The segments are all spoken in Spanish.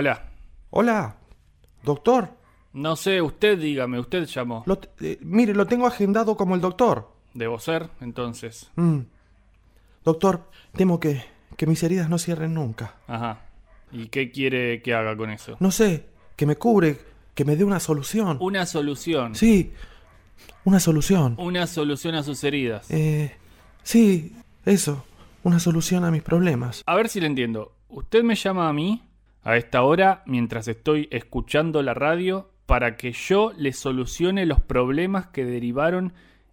Hola. Hola, doctor. No sé, usted dígame, usted llamó. Lo eh, mire, lo tengo agendado como el doctor. Debo ser, entonces. Mm. Doctor, temo que, que mis heridas no cierren nunca. Ajá. ¿Y qué quiere que haga con eso? No sé, que me cubre, que me dé una solución. Una solución. Sí, una solución. Una solución a sus heridas. Eh, sí, eso, una solución a mis problemas. A ver si le entiendo. Usted me llama a mí a esta hora mientras estoy escuchando la radio para que yo le solucione los problemas que derivaron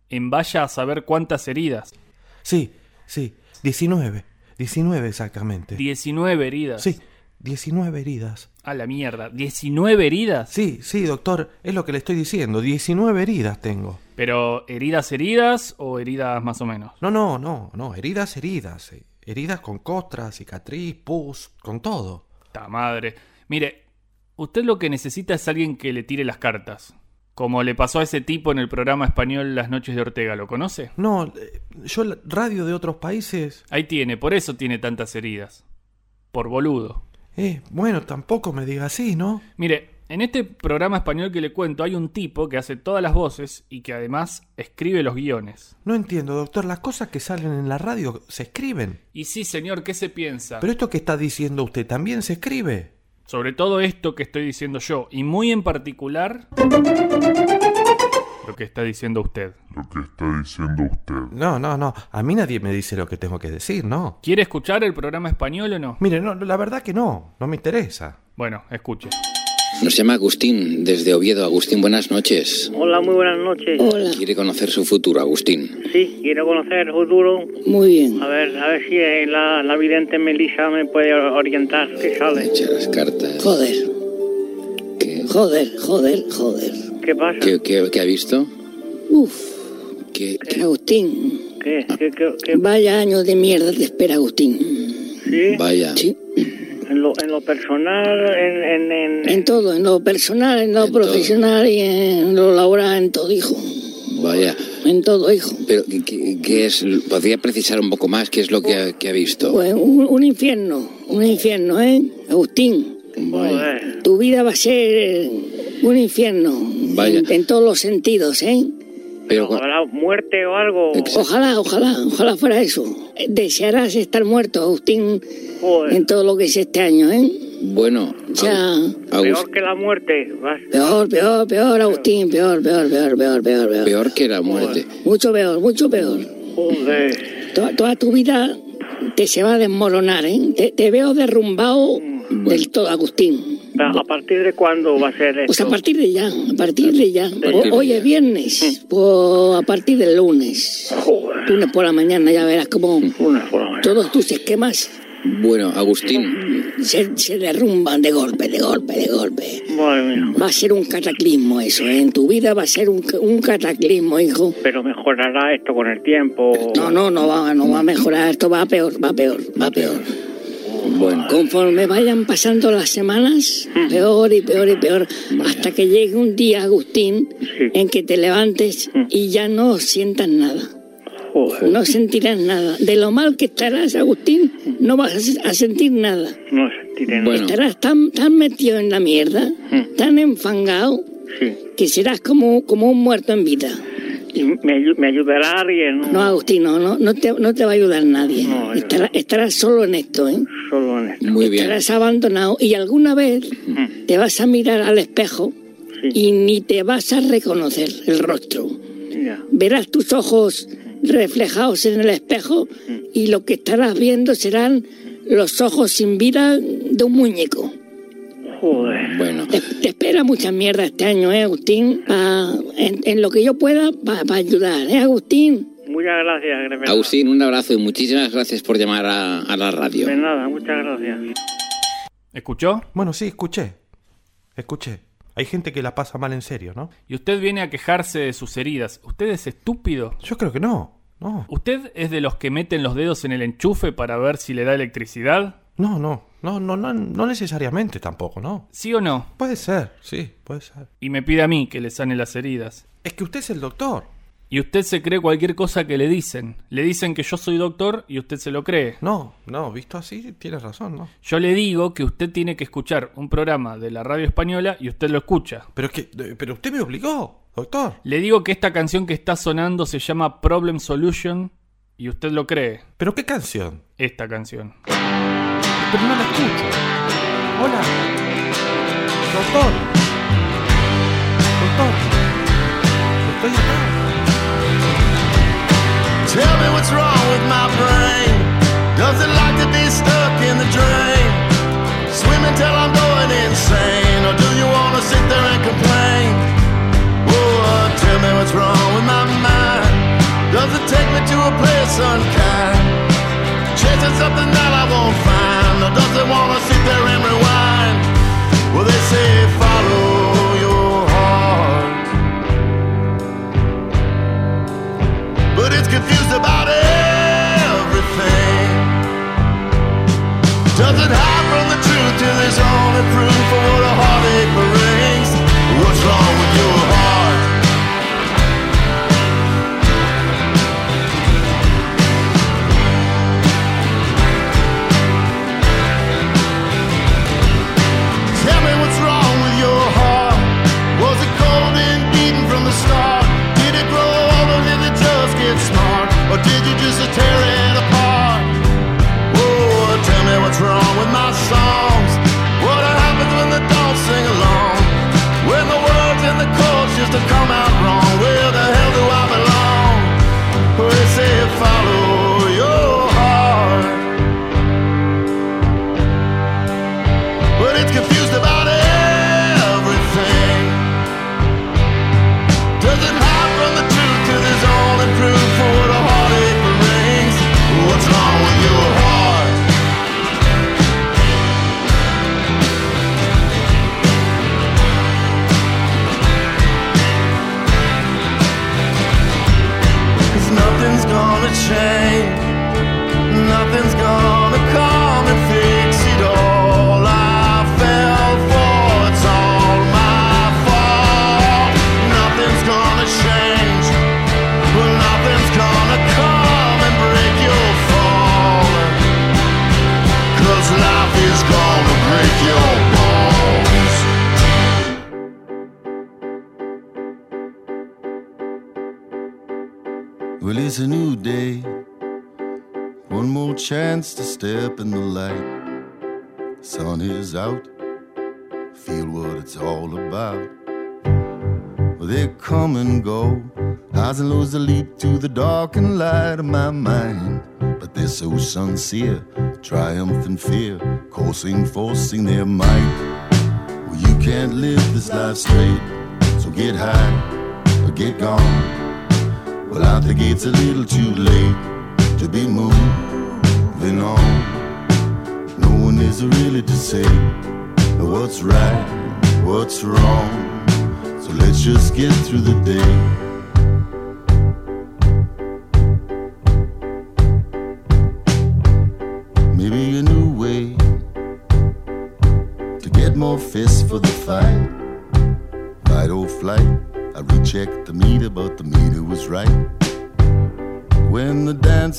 en vaya a saber cuántas heridas. Sí, sí, 19, 19 exactamente. 19 heridas. Sí, 19 heridas. A la mierda. ¿19 heridas? Sí, sí, doctor, es lo que le estoy diciendo, 19 heridas tengo. Pero heridas heridas o heridas más o menos. No, no, no, no, heridas, heridas. eh, Heridas con costra, cicatriz, pus, con todo. Madre. Mire, usted lo que necesita es alguien que le tire las cartas. Como le pasó a ese tipo en el programa español Las noches de Ortega, ¿lo conoce? No, eh, yo radio de otros países... Ahí tiene, por eso tiene tantas heridas. Por boludo. Eh, bueno, tampoco me diga así, ¿no? Mire, en este programa español que le cuento hay un tipo que hace todas las voces y que además escribe los guiones. No entiendo, doctor, las cosas que salen en la radio se escriben. Y sí, señor, ¿qué se piensa? Pero esto que está diciendo usted también se escribe. Sobre todo esto que estoy diciendo yo, y muy en particular lo que está diciendo usted. lo que está diciendo usted. No, no, no, a mí nadie me dice lo que tengo que decir, ¿no? ¿Quiere escuchar el programa español o no? Mire, no, la verdad que no, no me interesa. Bueno, escuche. Nos llama Agustín desde Oviedo. Agustín, buenas noches. Hola, muy buenas noches. Hola, Quiere conocer su futuro, Agustín. Sí, quiero conocer el futuro. muy bien. A ver, a ver si eh, la, la vidente Melissa me puede orientar. ¿Qué sale? Echa las cartas. Joder, ¿Qué, joder, joder, joder. ¿Qué pasa? qué, qué- qué ha visto? Uf, ¿Qué, qué- Agustín. ¿Qué? ¿Qué? ¿Qué? qué- Vaya año de mierda te espera, Agustín. ¿Sí? Vaya. Sí, En lo, en lo personal, en... en, en- en todo, en lo personal, en lo En todo. profesional y en lo laboral, en todo, hijo. Vaya. En todo, hijo. Pero, ¿qué- ¿qué, qué es? ¿Podría precisar un poco más qué es lo que ha, que ha visto? Pues un, un infierno, un infierno, ¿eh? Agustín, Vaya. Tu vida va a ser un infierno. Vaya. En, en todos los sentidos, ¿eh? Pero, ¿Habrá muerte o algo? Exacto. Ojalá, ojalá, ojalá fuera eso. Desearás estar muerto, Agustín, Joder. en todo lo que es este año, ¿eh? bueno, Agus- Peor que la muerte. vas. peor, peor, peor, Agustín, peor, peor, peor, peor, peor, peor. peor que la muerte. Mucho peor, mucho peor. Joder. Toda, toda tu vida te se va a desmoronar, ¿eh? Te, te veo derrumbado del todo, Agustín. ¿A partir de cuándo va a ser Pues a esto? partir de ya, a partir de ya. O- Hoy es viernes, pues a partir del lunes. Joder. Lunes por la mañana ya verás mañana. todos tus esquemas Bueno, Agustín, se, se derrumban de golpe, de golpe, de golpe. Mía. Va a ser un cataclismo eso, ¿eh? En tu vida va a ser un, un cataclismo, hijo. Pero mejorará esto con el tiempo. No, no, no va, no va a mejorar, esto va peor, va peor, va peor. Bueno, Conforme vayan pasando las semanas, peor y peor y peor, hasta que llegue un día, Agustín, Sí. en que te levantes y ya no sientas nada. Joder. No sentirás nada. De lo mal que estarás, Agustín, no vas a sentir nada. No sentiré nada. Bueno. Estarás tan, tan metido en la mierda, tan enfangado, Sí. que serás como, como un muerto en vida. ¿Y me, me ayudará alguien? No, Agustín, no, no, no te, no te va a ayudar nadie. No, estarás, estarás solo en esto, ¿eh? Solo en esto. muy bien. Estarás abandonado y alguna vez te vas a mirar al espejo Sí. y ni te vas a reconocer el rostro. Ya. Verás tus ojos reflejados en el espejo y lo que estarás viendo serán los ojos sin vida de un muñeco. Joder. Bueno, Te, te espera mucha mierda este año, ¿eh, Agustín? Pa- en, en lo que yo pueda para ayudar, ¿eh, Agustín? Muchas gracias. Agustín, un abrazo y muchísimas gracias por llamar a, a la radio. De nada, muchas gracias. ¿Escuchó? Bueno, sí, escuché. Escuché. Hay gente que la pasa mal en serio, ¿no? Y usted viene a quejarse de sus heridas. ¿Usted es estúpido? Yo creo que no. No. ¿Usted es de los que meten los dedos en el enchufe para ver si le da electricidad? No, no. No, no, no, no necesariamente tampoco, ¿no? ¿Sí o no? Puede ser, sí, puede ser. Y me pide a mí que le sane las heridas. Es que usted es el doctor. y usted se cree cualquier cosa que le dicen. Le dicen que yo soy doctor y usted se lo cree. No, no, visto así, tienes razón, ¿no? Yo le digo que usted tiene que escuchar un programa de la radio española y usted lo escucha. Pero es que, eh, pero usted me obligó, doctor. Le digo que esta canción que está sonando se llama Problem Solution y usted lo cree. ¿Pero qué canción? Esta canción. Pero no la escucho. Hola. Doctor. Doctor. Estoy acá. Tell me what's wrong with my brain. Does it like to be stuck in the drain? Swimming till I'm going insane. Change. Nothing's it's a new day. One more chance to step in the light. Sun is out. Feel what it's all about. Well, they come and go. Highs and lows that lead to the dark and light of my mind. But they're so sincere, triumph and fear, coursing, forcing their might. Well, you can't live this life straight, so get high or get gone. Well, I think it's a little too late to be moving on. No one is really to say what's right, what's wrong. So let's just get through the day.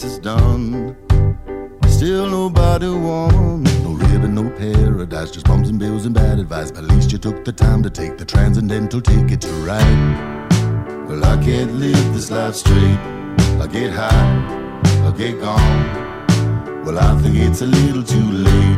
Dance is done, still nobody won. No ribbon, no paradise, just bums and bills and bad advice. But at least you took the time to take the transcendental ticket to ride. Well, I can't live this life straight. I get high, I get gone. Well, I think it's a little too late